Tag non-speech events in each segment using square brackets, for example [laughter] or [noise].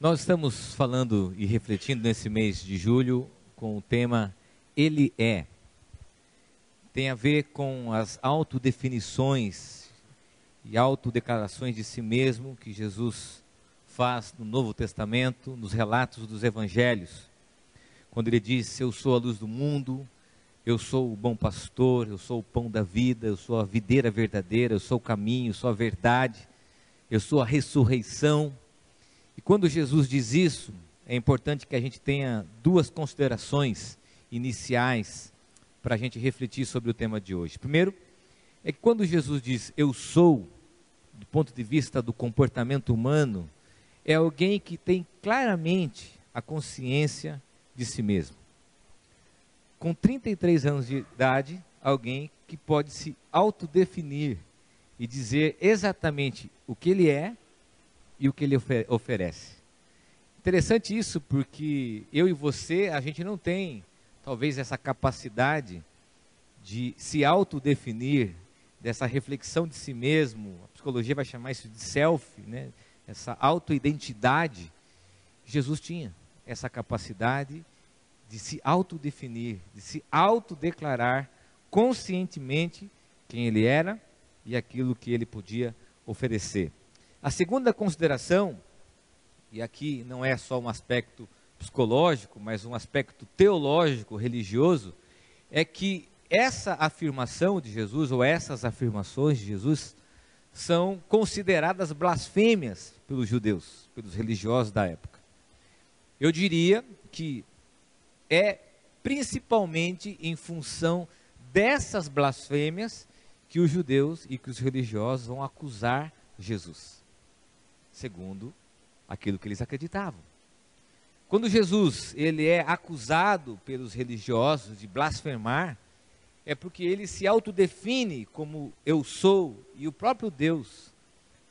Nós estamos falando e refletindo nesse mês de julho com o tema Ele é. Tem a ver com as autodefinições e autodeclarações de si mesmo que Jesus faz no Novo Testamento, nos relatos dos evangelhos. Quando ele diz: Eu sou a luz do mundo, eu sou o bom pastor, eu sou o pão da vida, eu sou a videira verdadeira, eu sou o caminho, eu sou a verdade, eu sou a ressurreição. E quando Jesus diz isso, é importante que a gente tenha duas considerações iniciais para a gente refletir sobre o tema de hoje. Primeiro, é que quando Jesus diz eu sou, do ponto de vista do comportamento humano, é alguém que tem claramente a consciência de si mesmo. Com 33 anos de idade, alguém que pode se autodefinir e dizer exatamente o que ele é e o que ele oferece. Interessante isso porque eu e você, a gente não tem talvez essa capacidade de se autodefinir, dessa reflexão de si mesmo, a psicologia vai chamar isso de self, né? essa autoidentidade. Jesus tinha essa capacidade de se autodefinir, de se autodeclarar conscientemente quem ele era e aquilo que ele podia oferecer. A segunda consideração, e aqui não é só um aspecto psicológico, mas um aspecto teológico, religioso, é que essa afirmação de Jesus, ou essas afirmações de Jesus, são consideradas blasfêmias pelos judeus, pelos religiosos da época. Eu diria que é principalmente em função dessas blasfêmias que os judeus e que os religiosos vão acusar Jesus, segundo aquilo que eles acreditavam. Quando Jesus ele é acusado pelos religiosos de blasfemar, é porque ele se autodefine como eu sou, e o próprio Deus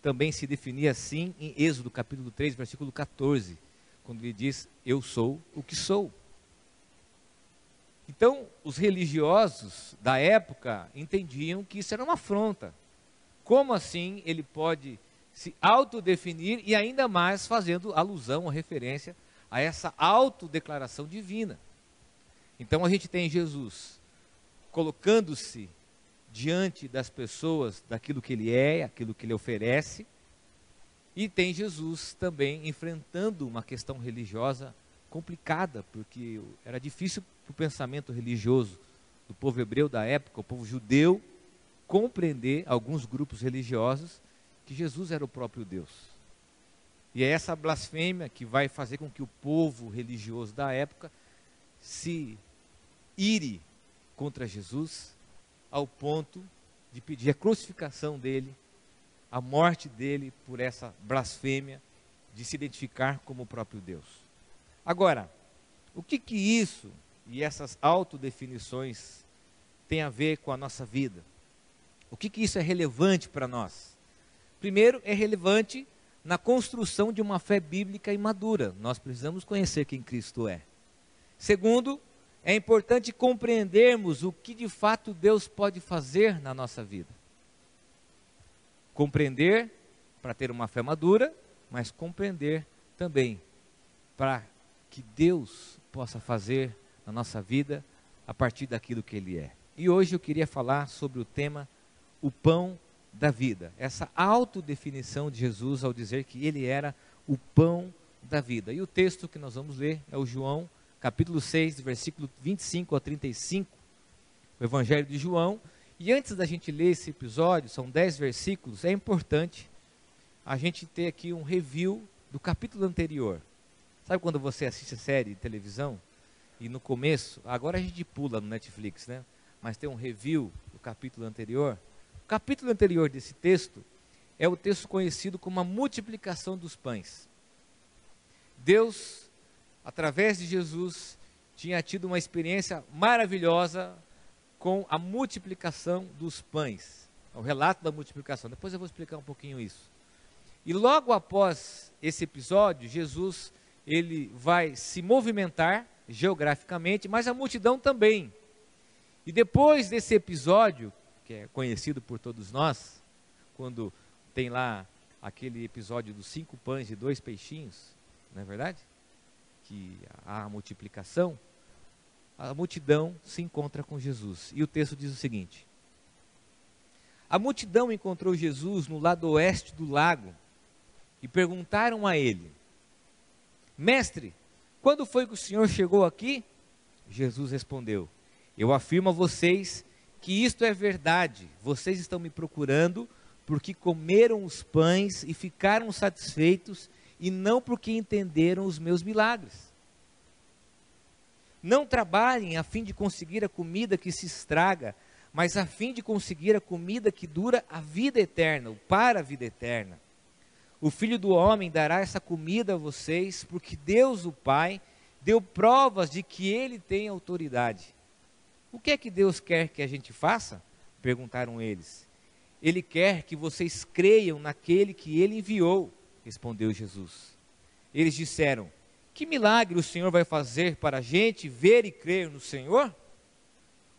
também se definia assim em Êxodo capítulo 3, versículo 14, quando ele diz: Eu sou o que sou. Então, os religiosos da época entendiam que isso era uma afronta. Como assim ele pode se autodefinir e ainda mais fazendo alusão ou referência a essa autodeclaração divina? Então a gente tem Jesus colocando-se diante das pessoas daquilo que ele é, aquilo que ele oferece, e tem Jesus também enfrentando uma questão religiosa complicada, porque era difícil para o pensamento religioso do povo hebreu da época, o povo judeu, compreender alguns grupos religiosos que Jesus era o próprio Deus. E é essa blasfêmia que vai fazer com que o povo religioso da época se ire contra Jesus ao ponto de pedir a crucificação dele, a morte dele por essa blasfêmia de se identificar como o próprio Deus. Agora, o que que isso e essas autodefinições têm a ver com a nossa vida? O que que isso é relevante para nós? Primeiro, é relevante na construção de uma fé bíblica e madura. Nós precisamos conhecer quem Cristo é. Segundo, é importante compreendermos o que de fato Deus pode fazer na nossa vida. Compreender para ter uma fé madura, mas compreender também para que Deus possa fazer na nossa vida a partir daquilo que Ele é. E hoje eu queria falar sobre o tema o pão da vida. Essa autodefinição de Jesus ao dizer que Ele era o pão da vida. E o texto que nós vamos ler é o João, capítulo 6, versículo 25 a 35, o Evangelho de João. E antes da gente ler esse episódio, são 10 versículos, é importante a gente ter aqui um review do capítulo anterior. Sabe quando você assiste série de televisão e no começo, agora a gente pula no Netflix, né? Mas tem um review do capítulo anterior. Capítulo anterior desse texto é o texto conhecido como a multiplicação dos pães. Deus, através de Jesus, tinha tido uma experiência maravilhosa com a multiplicação dos pães. O relato da multiplicação. Depois eu vou explicar um pouquinho isso. E logo após esse episódio, Jesus ele vai se movimentar geograficamente, mas a multidão também. E depois desse episódio, que é conhecido por todos nós, quando tem lá aquele episódio dos cinco pães e dois peixinhos, não é verdade? Que há a multiplicação, a multidão se encontra com Jesus. E o texto diz o seguinte: A multidão encontrou Jesus no lado oeste do lago e perguntaram a ele: Mestre, quando foi que o senhor chegou aqui? Jesus respondeu: Eu afirmo a vocês que isto é verdade. Vocês estão me procurando porque comeram os pães e ficaram satisfeitos, e não porque entenderam os meus milagres. Não trabalhem a fim de conseguir a comida que se estraga, mas a fim de conseguir a comida que dura a vida eterna, para a vida eterna. O Filho do Homem dará essa comida a vocês, porque Deus, o Pai, deu provas de que ele tem autoridade. O que é que Deus quer que a gente faça? perguntaram eles. Ele quer que vocês creiam naquele que ele enviou, respondeu Jesus. Eles disseram: Que milagre o Senhor vai fazer para a gente ver e crer no Senhor?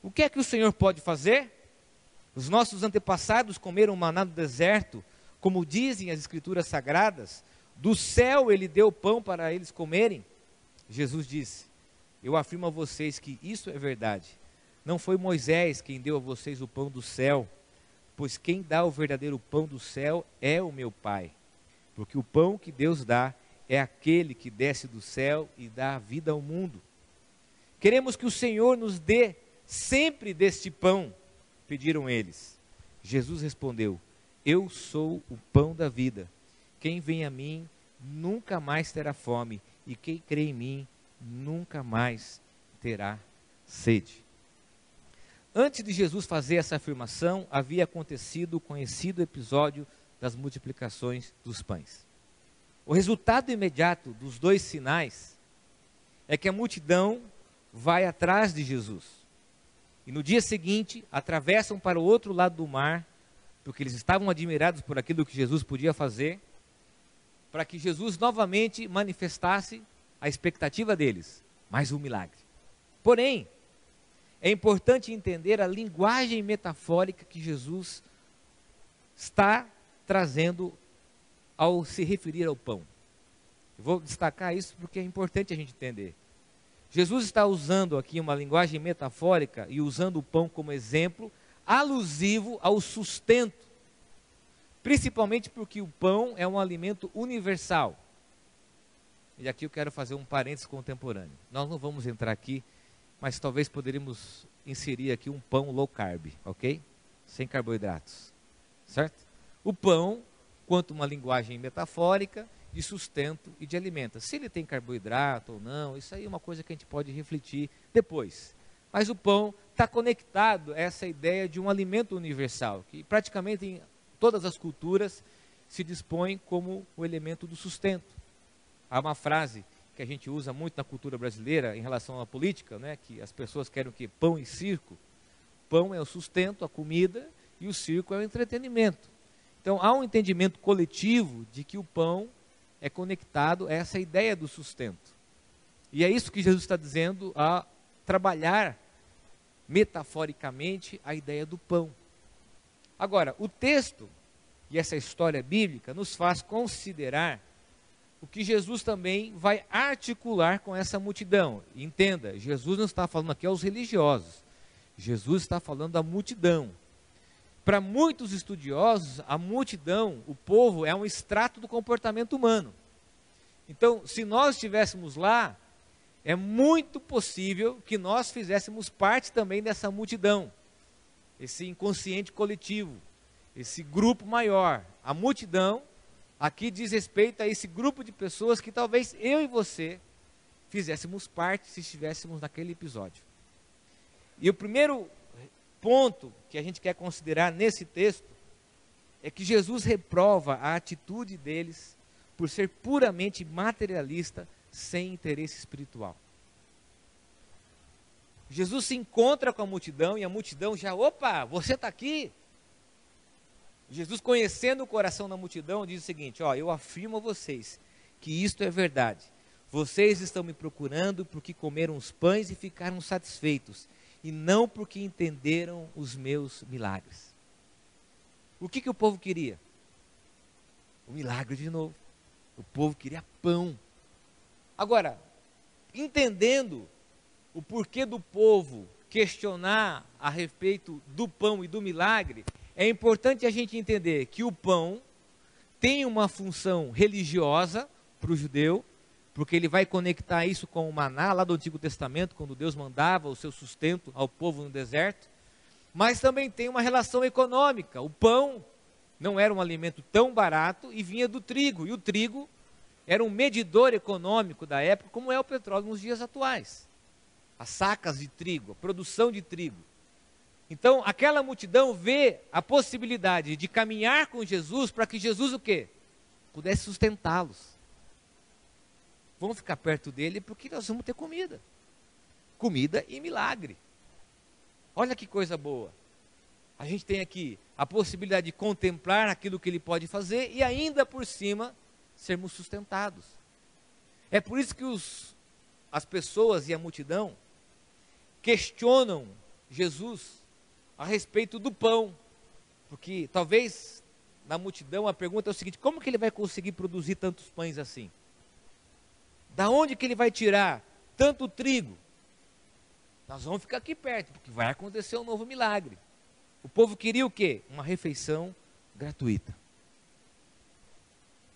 O que é que o Senhor pode fazer? Os nossos antepassados comeram maná no deserto, como dizem as Escrituras sagradas. Do céu ele deu pão para eles comerem. Jesus disse: Eu afirmo a vocês que isso é verdade. Não foi Moisés quem deu a vocês o pão do céu, pois quem dá o verdadeiro pão do céu é o meu Pai. Porque o pão que Deus dá é aquele que desce do céu e dá vida ao mundo. Queremos que o Senhor nos dê sempre deste pão, pediram eles. Jesus respondeu: Eu sou o pão da vida. Quem vem a mim nunca mais terá fome, e quem crê em mim nunca mais terá sede. Antes de Jesus fazer essa afirmação, havia acontecido o conhecido episódio das multiplicações dos pães. O resultado imediato dos dois sinais é que a multidão vai atrás de Jesus. E no dia seguinte, atravessam para o outro lado do mar, porque eles estavam admirados por aquilo que Jesus podia fazer, para que Jesus novamente manifestasse a expectativa deles, mais um milagre. Porém, é importante entender a linguagem metafórica que Jesus está trazendo ao se referir ao pão. Eu vou destacar isso porque é importante a gente entender. Jesus está usando aqui uma linguagem metafórica e usando o pão como exemplo, alusivo ao sustento. Principalmente porque o pão é um alimento universal. E aqui eu quero fazer um parênteses contemporâneo. Nós não vamos entrar aqui, mas talvez poderíamos inserir aqui um pão low carb, ok? Sem carboidratos. Certo? O pão quanto uma linguagem metafórica de sustento e de alimento. Se ele tem carboidrato ou não, isso aí é uma coisa que a gente pode refletir depois. Mas o pão está conectado a essa ideia de um alimento universal, que praticamente em todas as culturas se dispõe como o elemento do sustento. Há uma frase que a gente usa muito na cultura brasileira em relação à política, né, que as pessoas querem o quê? Pão e circo. Pão é o sustento, a comida, e o circo é o entretenimento. Então há um entendimento coletivo de que o pão é conectado a essa ideia do sustento. E é isso que Jesus está dizendo a trabalhar metaforicamente a ideia do pão. Agora, o texto e essa história bíblica nos faz considerar o que Jesus também vai articular com essa multidão. Entenda, Jesus não está falando aqui aos religiosos. Jesus está falando à multidão. Para muitos estudiosos, a multidão, o povo, é um extrato do comportamento humano. Então, se nós estivéssemos lá, é muito possível que nós fizéssemos parte também dessa multidão, esse inconsciente coletivo, esse grupo maior. A multidão aqui diz respeito a esse grupo de pessoas que talvez eu e você fizéssemos parte se estivéssemos naquele episódio. E o primeiro ponto que a gente quer considerar nesse texto é que Jesus reprova a atitude deles por ser puramente materialista, sem interesse espiritual. Jesus se encontra com a multidão e a multidão já, opa, você está aqui? Jesus, conhecendo o coração da multidão, diz o seguinte: Ó, eu afirmo a vocês que isto é verdade. Vocês estão me procurando porque comeram os pães e ficaram satisfeitos e não porque entenderam os meus milagres. O que, que o povo queria? O milagre de novo. O povo queria pão. Agora, entendendo o porquê do povo questionar a respeito do pão e do milagre, é importante a gente entender que o pão tem uma função religiosa para o judeu, porque ele vai conectar isso com o maná lá do Antigo Testamento, quando Deus mandava o seu sustento ao povo no deserto, mas também tem uma relação econômica. O pão não era um alimento tão barato e vinha do trigo, e o trigo era um medidor econômico da época, como é o petróleo nos dias atuais. As sacas de trigo, a produção de trigo. Então, aquela multidão vê a possibilidade de caminhar com Jesus para que Jesus o quê? Pudesse sustentá-los. Vamos ficar perto dele porque nós vamos ter comida. Comida e milagre. Olha que coisa boa. A gente tem aqui a possibilidade de contemplar aquilo que ele pode fazer e ainda por cima sermos sustentados. É por isso que os, as pessoas e a multidão questionam Jesus a respeito do pão. Porque talvez na multidão a pergunta é o seguinte: como que ele vai conseguir produzir tantos pães assim? Da onde que ele vai tirar tanto trigo? Nós vamos ficar aqui perto, porque vai acontecer um novo milagre. O povo queria o quê? Uma refeição gratuita.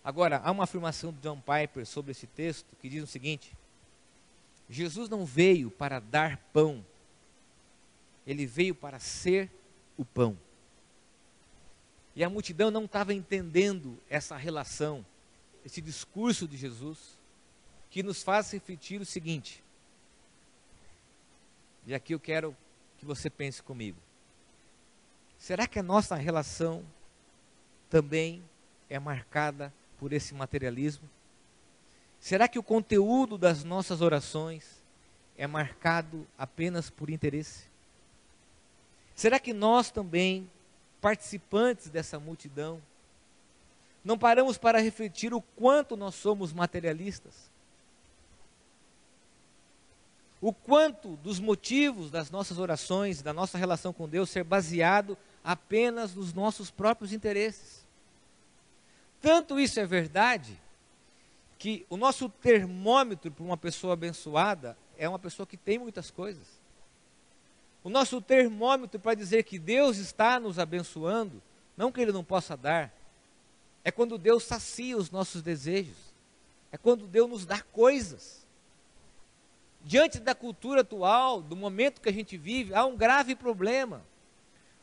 Agora, há uma afirmação de John Piper sobre esse texto que diz o seguinte: Jesus não veio para dar pão ele veio para ser o pão. E a multidão não estava entendendo essa relação, esse discurso de Jesus, que nos faz refletir o seguinte. E aqui eu quero que você pense comigo. Será que a nossa relação também é marcada por esse materialismo? Será que o conteúdo das nossas orações é marcado apenas por interesse? Será que nós também, participantes dessa multidão, não paramos para refletir o quanto nós somos materialistas? O quanto dos motivos das nossas orações, da nossa relação com Deus ser baseado apenas nos nossos próprios interesses. Tanto isso é verdade que o nosso termômetro para uma pessoa abençoada é uma pessoa que tem muitas coisas. O nosso termômetro para dizer que Deus está nos abençoando, não que Ele não possa dar, é quando Deus sacia os nossos desejos, é quando Deus nos dá coisas. Diante da cultura atual, do momento que a gente vive, há um grave problema.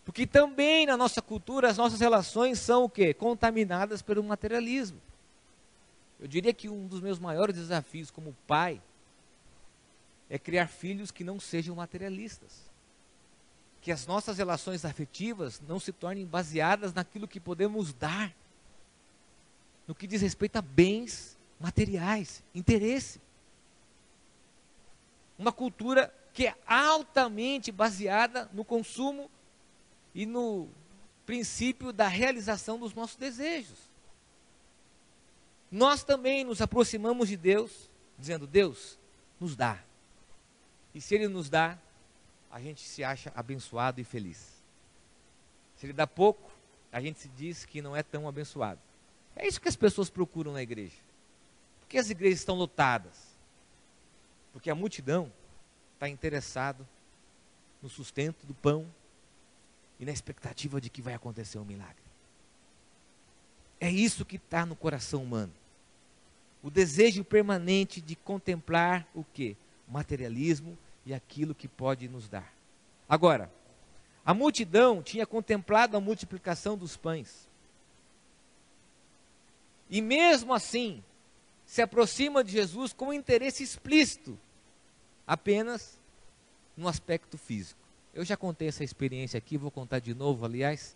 Porque também na nossa cultura as nossas relações são o quê? Contaminadas pelo materialismo. Eu diria que um dos meus maiores desafios como pai é criar filhos que não sejam materialistas que as nossas relações afetivas não se tornem baseadas naquilo que podemos dar, no que diz respeito a bens materiais, interesse. Uma cultura que é altamente baseada no consumo e no princípio da realização dos nossos desejos. Nós também nos aproximamos de Deus, dizendo: Deus, nos dá. E se Ele nos dá, a gente se acha abençoado e feliz. Se ele dá pouco, a gente se diz que não é tão abençoado. É isso que as pessoas procuram na igreja. Por que as igrejas estão lotadas? Porque a multidão está interessado no sustento do pão e na expectativa de que vai acontecer um milagre. É isso que está no coração humano. O desejo permanente de contemplar o que? Materialismo e aquilo que pode nos dar. Agora, a multidão tinha contemplado a multiplicação dos pães. E mesmo assim, se aproxima de Jesus com um interesse explícito, apenas no aspecto físico. Eu já contei essa experiência aqui, vou contar de novo. Aliás,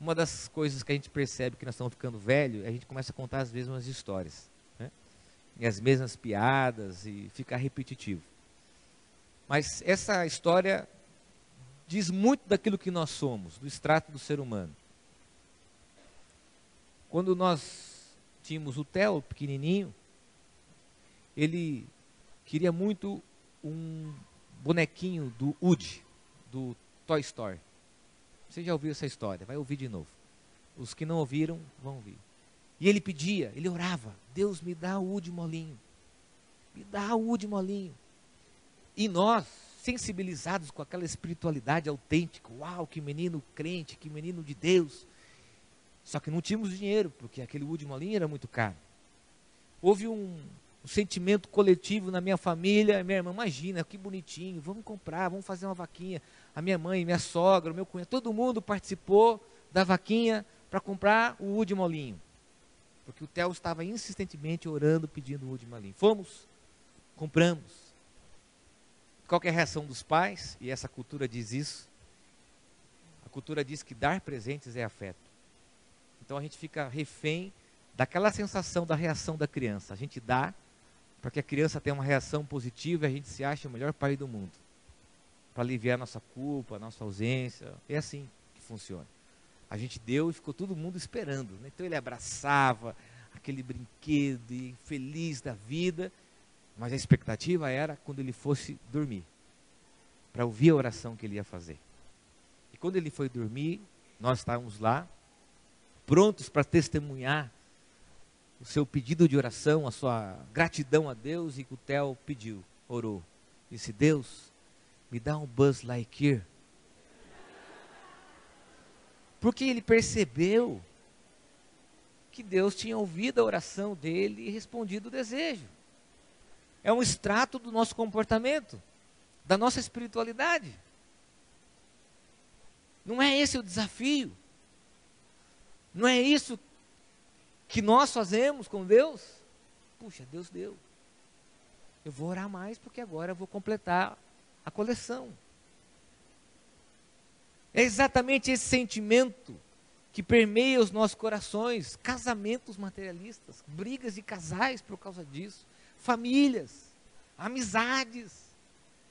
uma das coisas que a gente percebe que nós estamos ficando velhos, a gente começa a contar as mesmas histórias. Né? E as mesmas piadas e fica repetitivo. Mas essa história diz muito daquilo que nós somos, do extrato do ser humano. Quando nós tínhamos o Theo, pequenininho, ele queria muito um bonequinho do Woody, do Toy Story. Você já ouviu essa história? Vai ouvir de novo. Os que não ouviram, vão ouvir. E ele pedia, ele orava: Deus me dá o Woody molinho. Me dá o de molinho. E nós, sensibilizados com aquela espiritualidade autêntica, uau, que menino crente, que menino de Deus. Só que não tínhamos dinheiro, porque aquele Wood Molinho era muito caro. Houve um, um sentimento coletivo na minha família. Minha irmã, imagina, que bonitinho, vamos comprar, vamos fazer uma vaquinha. A minha mãe, minha sogra, meu cunhado, todo mundo participou da vaquinha para comprar o Wood Molinho. Porque o Theo estava insistentemente orando, pedindo o Wood Molinho. Fomos, compramos. Qual é a reação dos pais? E essa cultura diz isso. A cultura diz que dar presentes é afeto. Então a gente fica refém daquela sensação da reação da criança. A gente dá para que a criança tenha uma reação positiva e a gente se acha o melhor pai do mundo. Para aliviar nossa culpa, nossa ausência. É assim que funciona. A gente deu e ficou todo mundo esperando. Né? Então ele abraçava aquele brinquedo e feliz da vida. Mas a expectativa era quando ele fosse dormir, para ouvir a oração que ele ia fazer. E quando ele foi dormir, nós estávamos lá, prontos para testemunhar o seu pedido de oração, a sua gratidão a Deus, e que o Theo pediu, orou. Disse: Deus, me dá um Buzz Lightyear. Porque ele percebeu que Deus tinha ouvido a oração dele e respondido o desejo. É um extrato do nosso comportamento, da nossa espiritualidade. Não é esse o desafio. Não é isso que nós fazemos com Deus? Puxa, Deus deu. Eu vou orar mais porque agora eu vou completar a coleção. É exatamente esse sentimento que permeia os nossos corações, casamentos materialistas, brigas de casais por causa disso, famílias, amizades,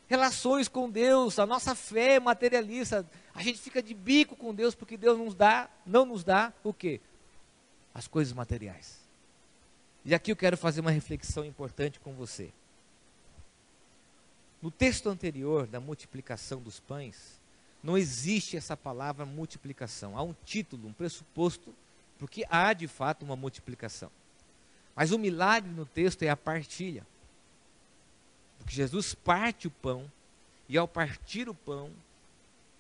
relações com Deus, a nossa fé materialista, a gente fica de bico com Deus porque Deus nos dá, não nos dá o quê? as coisas materiais. E aqui eu quero fazer uma reflexão importante com você. No texto anterior da multiplicação dos pães, não existe essa palavra multiplicação. Há um título, um pressuposto, porque há de fato uma multiplicação. Mas o milagre no texto é a partilha. Porque Jesus parte o pão, e ao partir o pão,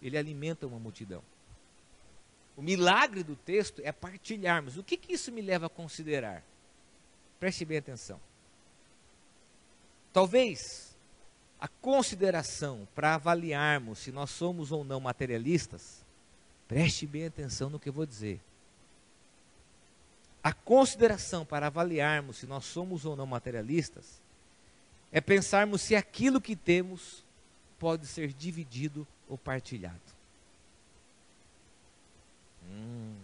ele alimenta uma multidão. O milagre do texto é partilharmos. O que, que isso me leva a considerar? Preste bem atenção. Talvez a consideração para avaliarmos se nós somos ou não materialistas, preste bem atenção no que eu vou dizer. A consideração para avaliarmos se nós somos ou não materialistas é pensarmos se aquilo que temos pode ser dividido ou partilhado. Hum.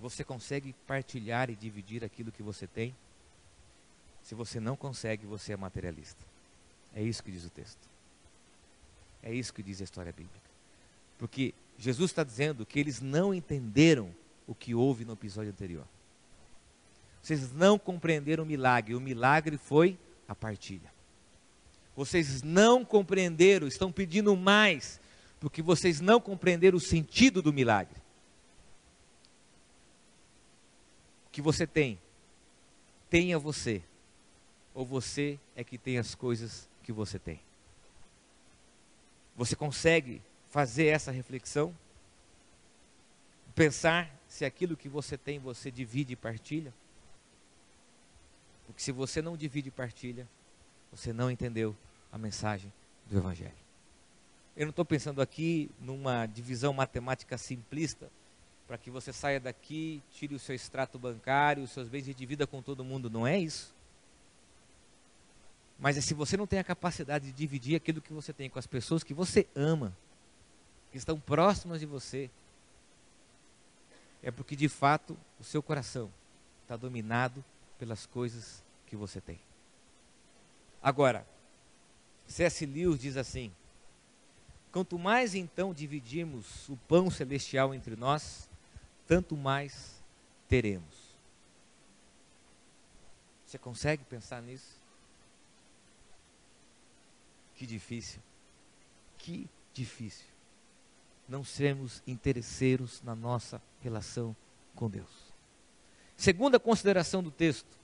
Você consegue partilhar e dividir aquilo que você tem? Se você não consegue, você é materialista. É isso que diz o texto. É isso que diz a história bíblica. Porque Jesus está dizendo que eles não entenderam o que houve no episódio anterior. Vocês não compreenderam o milagre. O milagre foi a partilha. Vocês não compreenderam, estão pedindo mais porque vocês não compreenderam o sentido do milagre. O que você tem, tenha você, ou você é que tem as coisas que você tem. Você consegue fazer essa reflexão? Pensar se aquilo que você tem você divide e partilha? Porque se você não divide e partilha, você não entendeu a mensagem do Evangelho. Eu não estou pensando aqui numa divisão matemática simplista, para que você saia daqui, tire o seu extrato bancário, os seus bens e divida com todo mundo. Não é isso. Mas é se você não tem a capacidade de dividir aquilo que você tem com as pessoas que você ama, que estão próximas de você, é porque de fato o seu coração está dominado pelas coisas que você tem. Agora, C.S. Lewis diz assim: Quanto mais então dividirmos o pão celestial entre nós, tanto mais teremos. Você consegue pensar nisso? Que difícil. Que difícil. Não sermos interesseiros na nossa relação com Deus. Segunda consideração do texto.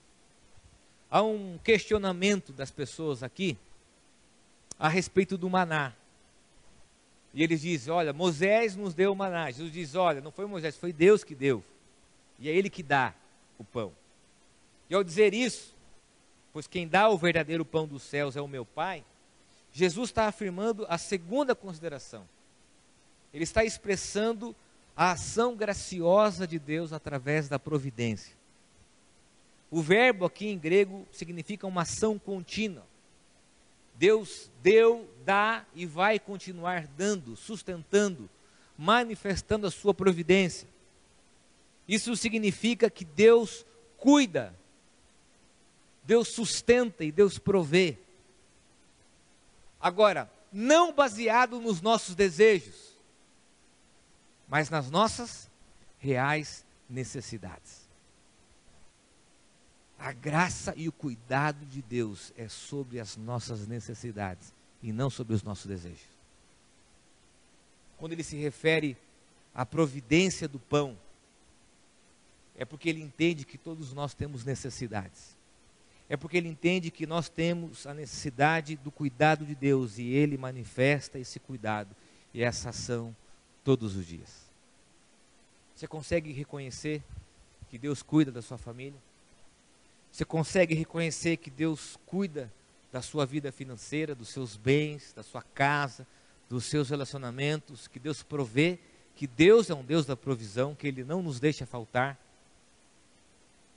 há um questionamento das pessoas aqui a respeito do maná. E eles dizem: Olha, Moisés nos deu o maná. Jesus diz: Olha, não foi Moisés, foi Deus que deu. E é Ele que dá o pão. E ao dizer isso, pois quem dá o verdadeiro pão dos céus é o meu Pai, Jesus está afirmando a segunda consideração. Ele está expressando a ação graciosa de Deus através da providência. O verbo aqui em grego significa uma ação contínua. Deus deu, dá e vai continuar dando, sustentando, manifestando a sua providência. Isso significa que Deus cuida, Deus sustenta e Deus provê. Agora, não baseado nos nossos desejos, mas nas nossas reais necessidades. A graça e o cuidado de Deus é sobre as nossas necessidades e não sobre os nossos desejos. Quando ele se refere à providência do pão, é porque ele entende que todos nós temos necessidades. É porque ele entende que nós temos a necessidade do cuidado de Deus e ele manifesta esse cuidado e essa ação todos os dias. Você consegue reconhecer que Deus cuida da sua família? Você consegue reconhecer que Deus cuida da sua vida financeira, dos seus bens, da sua casa, dos seus relacionamentos, que Deus provê, que Deus é um Deus da provisão, que Ele não nos deixa faltar,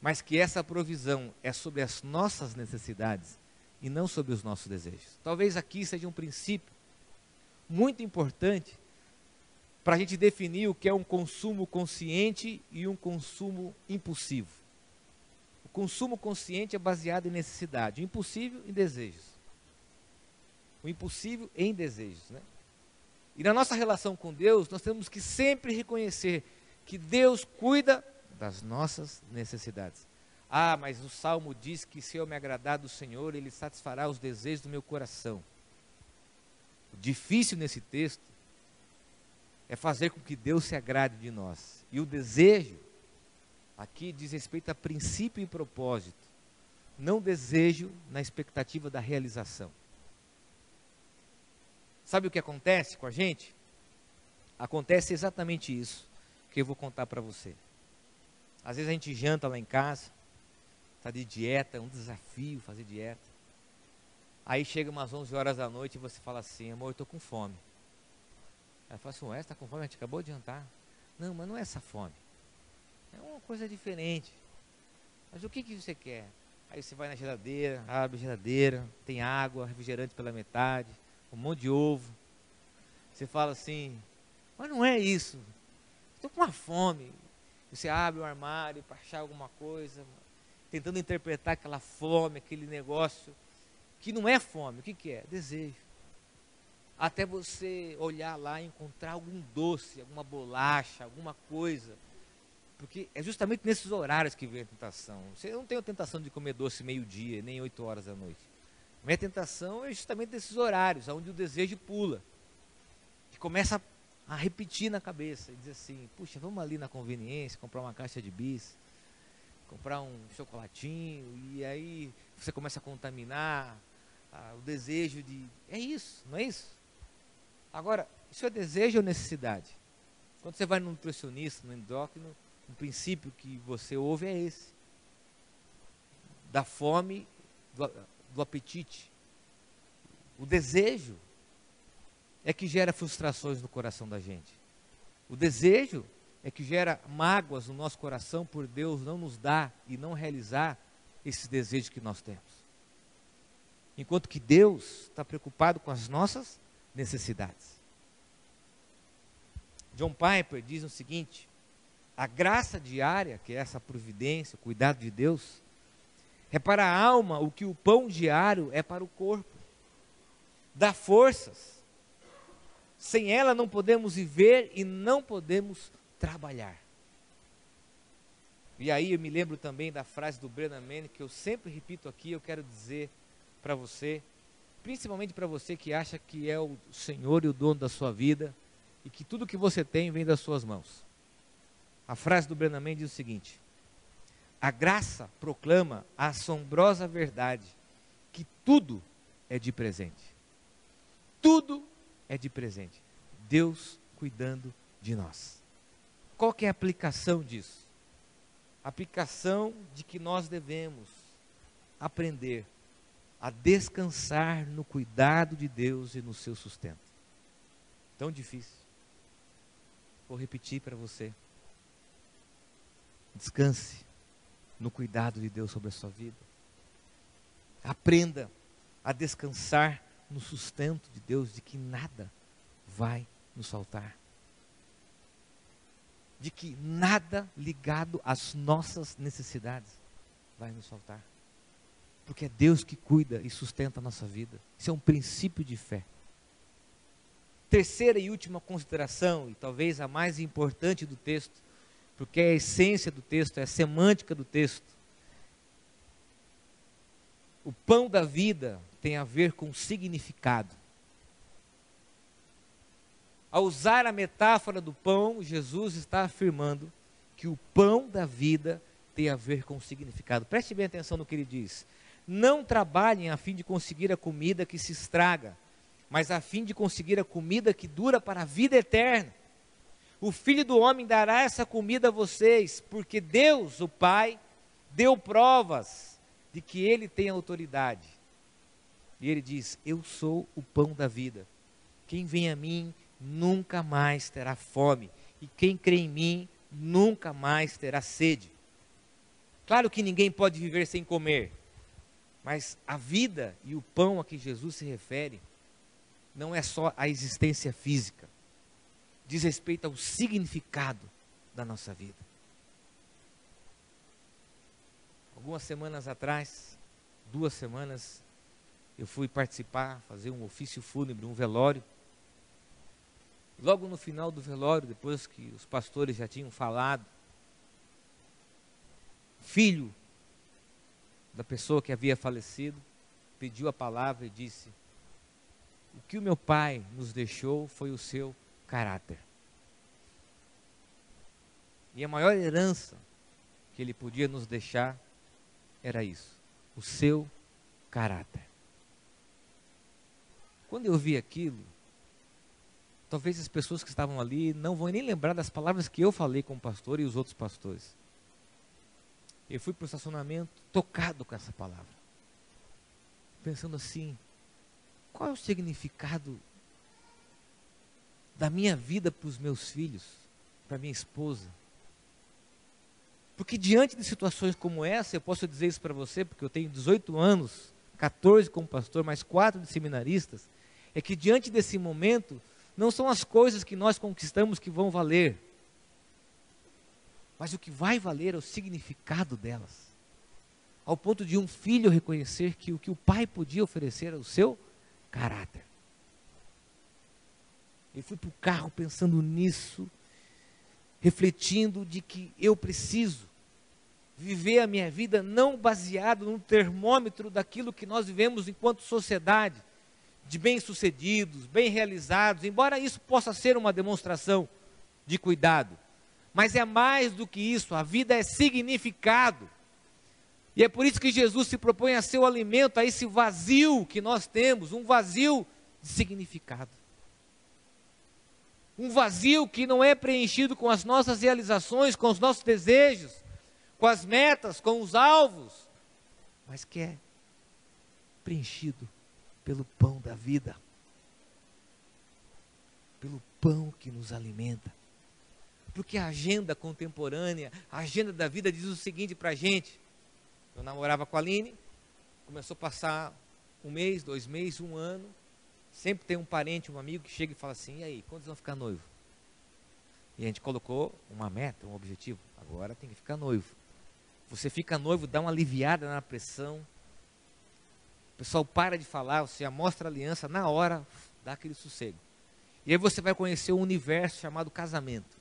mas que essa provisão é sobre as nossas necessidades e não sobre os nossos desejos. Talvez aqui seja um princípio muito importante para a gente definir o que é um consumo consciente e um consumo impulsivo. O consumo consciente é baseado em necessidade, o impossível em desejos. O impossível em desejos, né? E na nossa relação com Deus, nós temos que sempre reconhecer que Deus cuida das nossas necessidades. Ah, mas o salmo diz que se eu me agradar do Senhor, Ele satisfará os desejos do meu coração. O difícil nesse texto é fazer com que Deus se agrade de nós. E o desejo aqui diz respeito a princípio e propósito, não desejo na expectativa da realização. Sabe o que acontece com a gente? Acontece exatamente isso que eu vou contar para você. Às vezes a gente janta lá em casa, está de dieta, é um desafio fazer dieta. Aí chega umas 11 horas da noite e você fala assim, amor, eu estou com fome. Ela fala assim, ué, está com fome? A gente acabou de jantar. Não, mas não é essa fome. É uma coisa diferente. Mas o que, que você quer? Aí você vai na geladeira, abre a geladeira, tem água, refrigerante pela metade, um monte de ovo. Você fala assim, mas não é isso. Estou com uma fome. Você abre o armário para achar alguma coisa, tentando interpretar aquela fome, aquele negócio, que não é fome. O que, que é? Desejo. Até você olhar lá e encontrar algum doce, alguma bolacha, alguma coisa porque é justamente nesses horários que vem a tentação. Você não tem a tentação de comer doce meio-dia, nem 8 horas da noite. Minha tentação é justamente nesses horários, onde o desejo pula. Que começa a repetir na cabeça e dizer assim, puxa, vamos ali na conveniência, comprar uma caixa de bis, comprar um chocolatinho, e aí você começa a contaminar ah, o desejo de. É isso, não é isso? Agora, isso é desejo ou necessidade? Quando você vai no nutricionista, no endócrino, o princípio que você ouve é esse: da fome, do, do apetite. O desejo é que gera frustrações no coração da gente. O desejo é que gera mágoas no nosso coração por Deus não nos dar e não realizar esses desejos que nós temos. Enquanto que Deus está preocupado com as nossas necessidades. John Piper diz o seguinte: a graça diária, que é essa providência, o cuidado de Deus, é para a alma o que o pão diário é para o corpo. Dá forças. Sem ela não podemos viver e não podemos trabalhar. E aí eu me lembro também da frase do Brennan Manning, que eu sempre repito aqui, eu quero dizer para você, principalmente para você que acha que é o Senhor e o dono da sua vida, e que tudo que você tem vem das suas mãos. A frase do Brennan diz o seguinte: A graça proclama a assombrosa verdade que tudo é de presente. Tudo é de presente. Deus cuidando de nós. Qual que é a aplicação disso? A aplicação de que nós devemos aprender a descansar no cuidado de Deus e no seu sustento. Tão difícil. Vou repetir para você. Descanse no cuidado de Deus sobre a sua vida. Aprenda a descansar no sustento de Deus, de que nada vai nos faltar. De que nada ligado às nossas necessidades vai nos faltar. Porque é Deus que cuida e sustenta a nossa vida. Isso é um princípio de fé. Terceira e última consideração, e talvez a mais importante do texto, porque é a essência do texto, é a semântica do texto. O pão da vida tem a ver com significado. Ao usar a metáfora do pão, Jesus está afirmando que o pão da vida tem a ver com significado. Preste bem atenção no que ele diz. Não trabalhem a fim de conseguir a comida que se estraga, mas a fim de conseguir a comida que dura para a vida eterna. O filho do homem dará essa comida a vocês, porque Deus, o Pai, deu provas de que ele tem autoridade. E ele diz: Eu sou o pão da vida. Quem vem a mim nunca mais terá fome, e quem crê em mim nunca mais terá sede. Claro que ninguém pode viver sem comer, mas a vida e o pão a que Jesus se refere não é só a existência física, diz respeito ao significado da nossa vida. Algumas semanas atrás, duas semanas, eu fui participar, fazer um ofício fúnebre, um velório. Logo no final do velório, depois que os pastores já tinham falado, filho da pessoa que havia falecido, pediu a palavra e disse: O que o meu pai nos deixou foi o seu caráter. E a maior herança que ele podia nos deixar era isso: o seu caráter. Quando eu vi aquilo, talvez as pessoas que estavam ali não vão nem lembrar das palavras que eu falei com o pastor e os outros pastores. Eu fui para o estacionamento tocado com essa palavra. Pensando assim, qual é o significado da minha vida para os meus filhos, para minha esposa? Porque diante de situações como essa, eu posso dizer isso para você, porque eu tenho 18 anos, 14 como pastor, mais 4 de seminaristas, é que diante desse momento, não são as coisas que nós conquistamos que vão valer, mas o que vai valer é o significado delas. Ao ponto de um filho reconhecer que o que o pai podia oferecer era o seu caráter. Eu fui para o carro pensando nisso, refletindo de que eu preciso viver a minha vida não baseado no termômetro daquilo que nós vivemos enquanto sociedade, de bem-sucedidos, bem realizados, embora isso possa ser uma demonstração de cuidado. Mas é mais do que isso, a vida é significado. E é por isso que Jesus se propõe a ser o alimento a esse vazio que nós temos, um vazio de significado. Um vazio que não é preenchido com as nossas realizações, com os nossos desejos, com as metas, com os alvos, mas que é preenchido pelo pão da vida, pelo pão que nos alimenta. Porque a agenda contemporânea, a agenda da vida diz o seguinte para a gente. Eu namorava com a Aline, começou a passar um mês, dois meses, um ano. Sempre tem um parente, um amigo que chega e fala assim: e aí, quando vão ficar noivo? E a gente colocou uma meta, um objetivo. Agora tem que ficar noivo. Você fica noivo, dá uma aliviada na pressão. O pessoal para de falar, você mostra a aliança, na hora dá aquele sossego. E aí você vai conhecer o um universo chamado casamento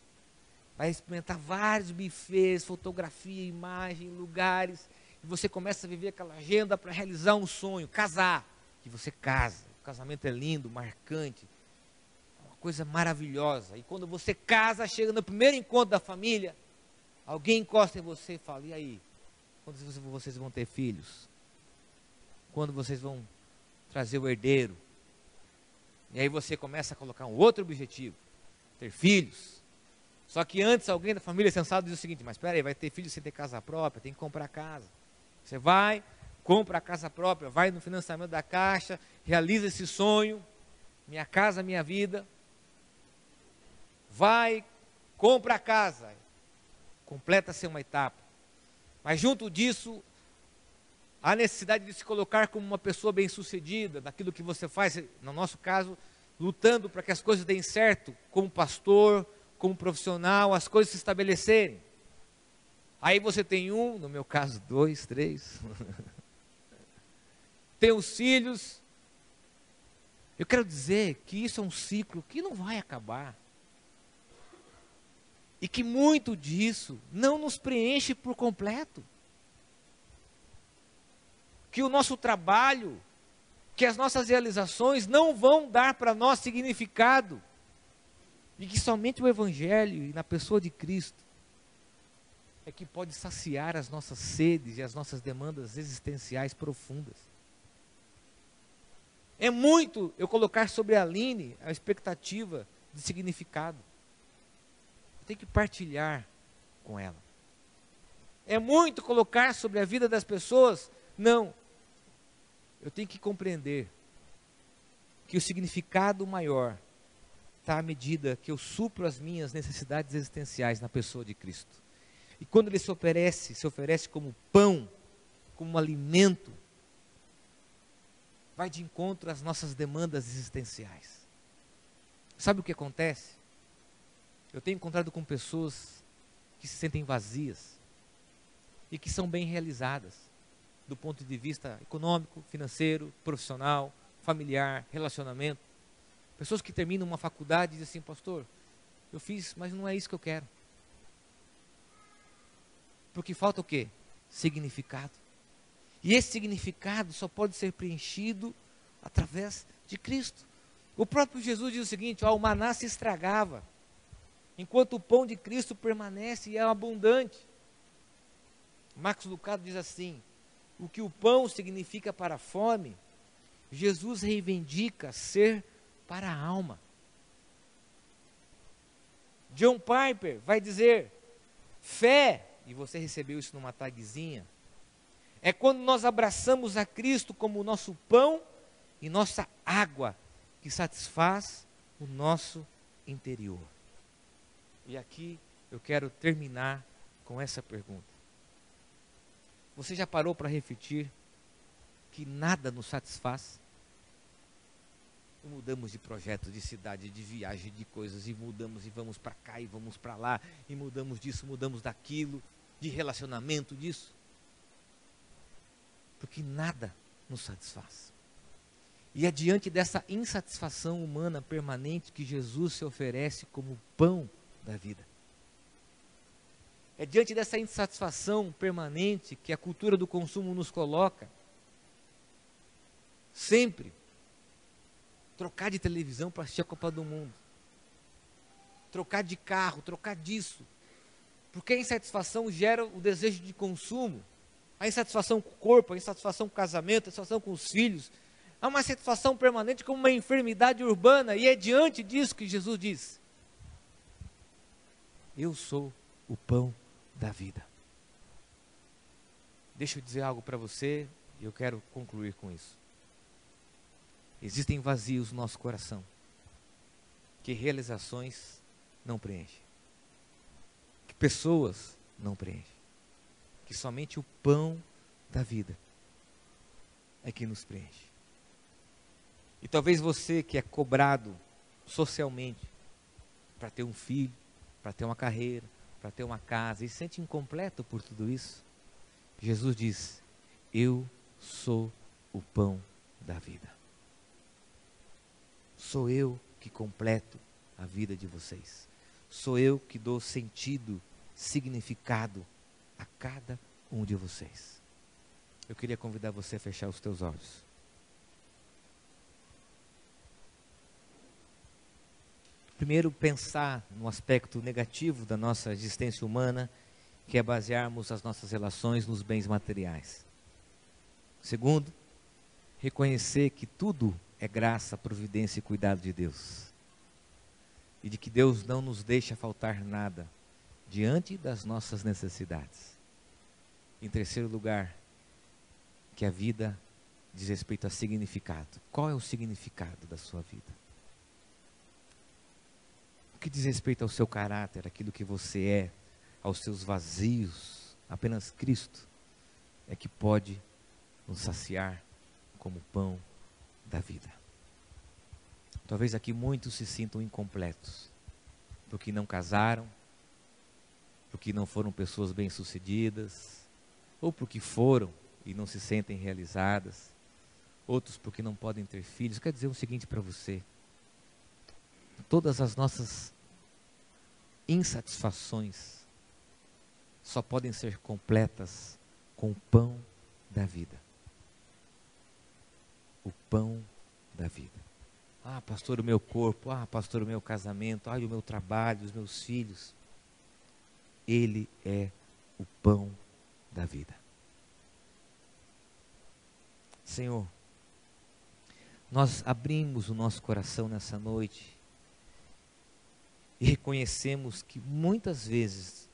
vai experimentar vários bufês, fotografia, imagem, lugares, e você começa a viver aquela agenda para realizar um sonho, casar, e você casa. O casamento é lindo, marcante, uma coisa maravilhosa. E quando você casa, chega no primeiro encontro da família, alguém encosta em você e fala: "E aí, quando vocês vão ter filhos? Quando vocês vão trazer o herdeiro? E aí você começa a colocar um outro objetivo: ter filhos. Só que antes alguém da família sensado diz o seguinte: mas espera aí, vai ter filho sem ter casa própria, tem que comprar casa. Você vai, compra a casa própria, vai no financiamento da caixa, realiza esse sonho, minha casa, minha vida. Vai, compra a casa, completa-se uma etapa. Mas junto disso, há necessidade de se colocar como uma pessoa bem-sucedida naquilo que você faz, no nosso caso, lutando para que as coisas deem certo, como pastor, como profissional, as coisas se estabelecerem. Aí você tem um, no meu caso, dois, três. [laughs] tem os filhos. Eu quero dizer que isso é um ciclo que não vai acabar. E que muito disso não nos preenche por completo. Que o nosso trabalho, que as nossas realizações não vão dar para nós significado. E que somente o Evangelho e na pessoa de Cristo é que pode saciar as nossas sedes e as nossas demandas existenciais profundas. É muito eu colocar sobre a Aline a expectativa de significado tem que partilhar com ela. É muito colocar sobre a vida das pessoas? Não. Eu tenho que compreender que o significado maior à medida que eu supro as minhas necessidades existenciais na pessoa de Cristo. E quando ele se oferece, se oferece como pão, como alimento, vai de encontro às nossas demandas existenciais. Sabe o que acontece? Eu tenho encontrado com pessoas que se sentem vazias e que são bem realizadas do ponto de vista econômico, financeiro, profissional, familiar, relacionamento. Pessoas que terminam uma faculdade e dizem assim, pastor, eu fiz, mas não é isso que eu quero. Porque falta o quê? Significado. E esse significado só pode ser preenchido através de Cristo. O próprio Jesus diz o seguinte: ó, o maná se estragava enquanto o pão de Cristo permanece e é abundante. Marcos Lucado diz assim: o que o pão significa para a fome, Jesus reivindica ser para a alma. John Piper vai dizer: fé, e você recebeu isso numa tagzinha, é quando nós abraçamos a Cristo como nosso pão e nossa água que satisfaz o nosso interior. E aqui eu quero terminar com essa pergunta. Você já parou para refletir que nada nos satisfaz? Mudamos de projeto, de cidade, de viagem, de coisas, e mudamos e vamos para cá e vamos para lá, e mudamos disso, mudamos daquilo, de relacionamento disso. Porque nada nos satisfaz. E é diante dessa insatisfação humana permanente que Jesus se oferece como pão da vida. É diante dessa insatisfação permanente que a cultura do consumo nos coloca. Sempre trocar de televisão para assistir a Copa do Mundo. Trocar de carro, trocar disso. Porque a insatisfação gera o desejo de consumo. A insatisfação com o corpo, a insatisfação com o casamento, a insatisfação com os filhos. Há uma insatisfação permanente como uma enfermidade urbana. E é diante disso que Jesus diz: eu sou o pão da vida. Deixa eu dizer algo para você e eu quero concluir com isso. Existem vazios no nosso coração que realizações não preenchem, que pessoas não preenchem, que somente o pão da vida é que nos preenche. E talvez você que é cobrado socialmente para ter um filho, para ter uma carreira, para ter uma casa, e se sente incompleto por tudo isso, Jesus diz: Eu sou o pão da vida. Sou eu que completo a vida de vocês. Sou eu que dou sentido, significado a cada um de vocês. Eu queria convidar você a fechar os teus olhos. primeiro pensar no aspecto negativo da nossa existência humana que é basearmos as nossas relações nos bens materiais. Segundo, reconhecer que tudo é graça, providência e cuidado de Deus. E de que Deus não nos deixa faltar nada diante das nossas necessidades. Em terceiro lugar, que a vida diz respeito a significado. Qual é o significado da sua vida? O que diz respeito ao seu caráter, aquilo que você é, aos seus vazios, apenas Cristo é que pode nos saciar como pão da vida. Talvez aqui muitos se sintam incompletos, porque não casaram, porque não foram pessoas bem-sucedidas, ou porque foram e não se sentem realizadas, outros porque não podem ter filhos. Quer dizer o seguinte para você: todas as nossas insatisfações só podem ser completas com o pão da vida. O pão da vida. Ah, pastor, o meu corpo. Ah, pastor, o meu casamento. Ah, o meu trabalho, os meus filhos. Ele é o pão da vida. Senhor, nós abrimos o nosso coração nessa noite e reconhecemos que muitas vezes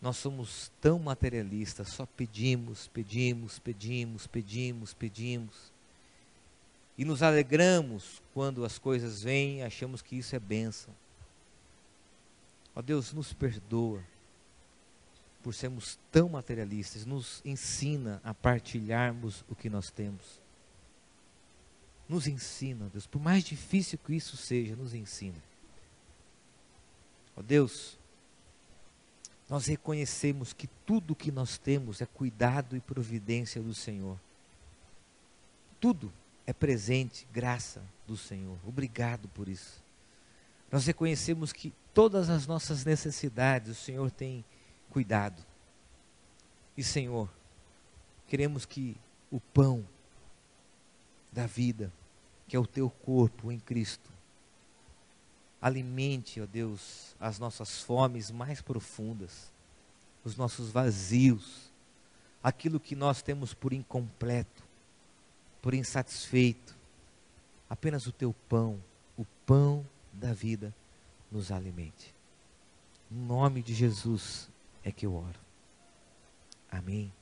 nós somos tão materialistas, só pedimos, pedimos, pedimos, pedimos, pedimos. E nos alegramos quando as coisas vêm, achamos que isso é bênção. Ó Deus, nos perdoa por sermos tão materialistas, nos ensina a partilharmos o que nós temos. Nos ensina, Deus, por mais difícil que isso seja, nos ensina. Ó Deus, nós reconhecemos que tudo que nós temos é cuidado e providência do Senhor. Tudo é presente, graça do Senhor. Obrigado por isso. Nós reconhecemos que todas as nossas necessidades o Senhor tem cuidado. E Senhor, queremos que o pão da vida, que é o teu corpo em Cristo, Alimente, ó Deus, as nossas fomes mais profundas, os nossos vazios, aquilo que nós temos por incompleto, por insatisfeito. Apenas o teu pão, o pão da vida, nos alimente. Em nome de Jesus é que eu oro. Amém.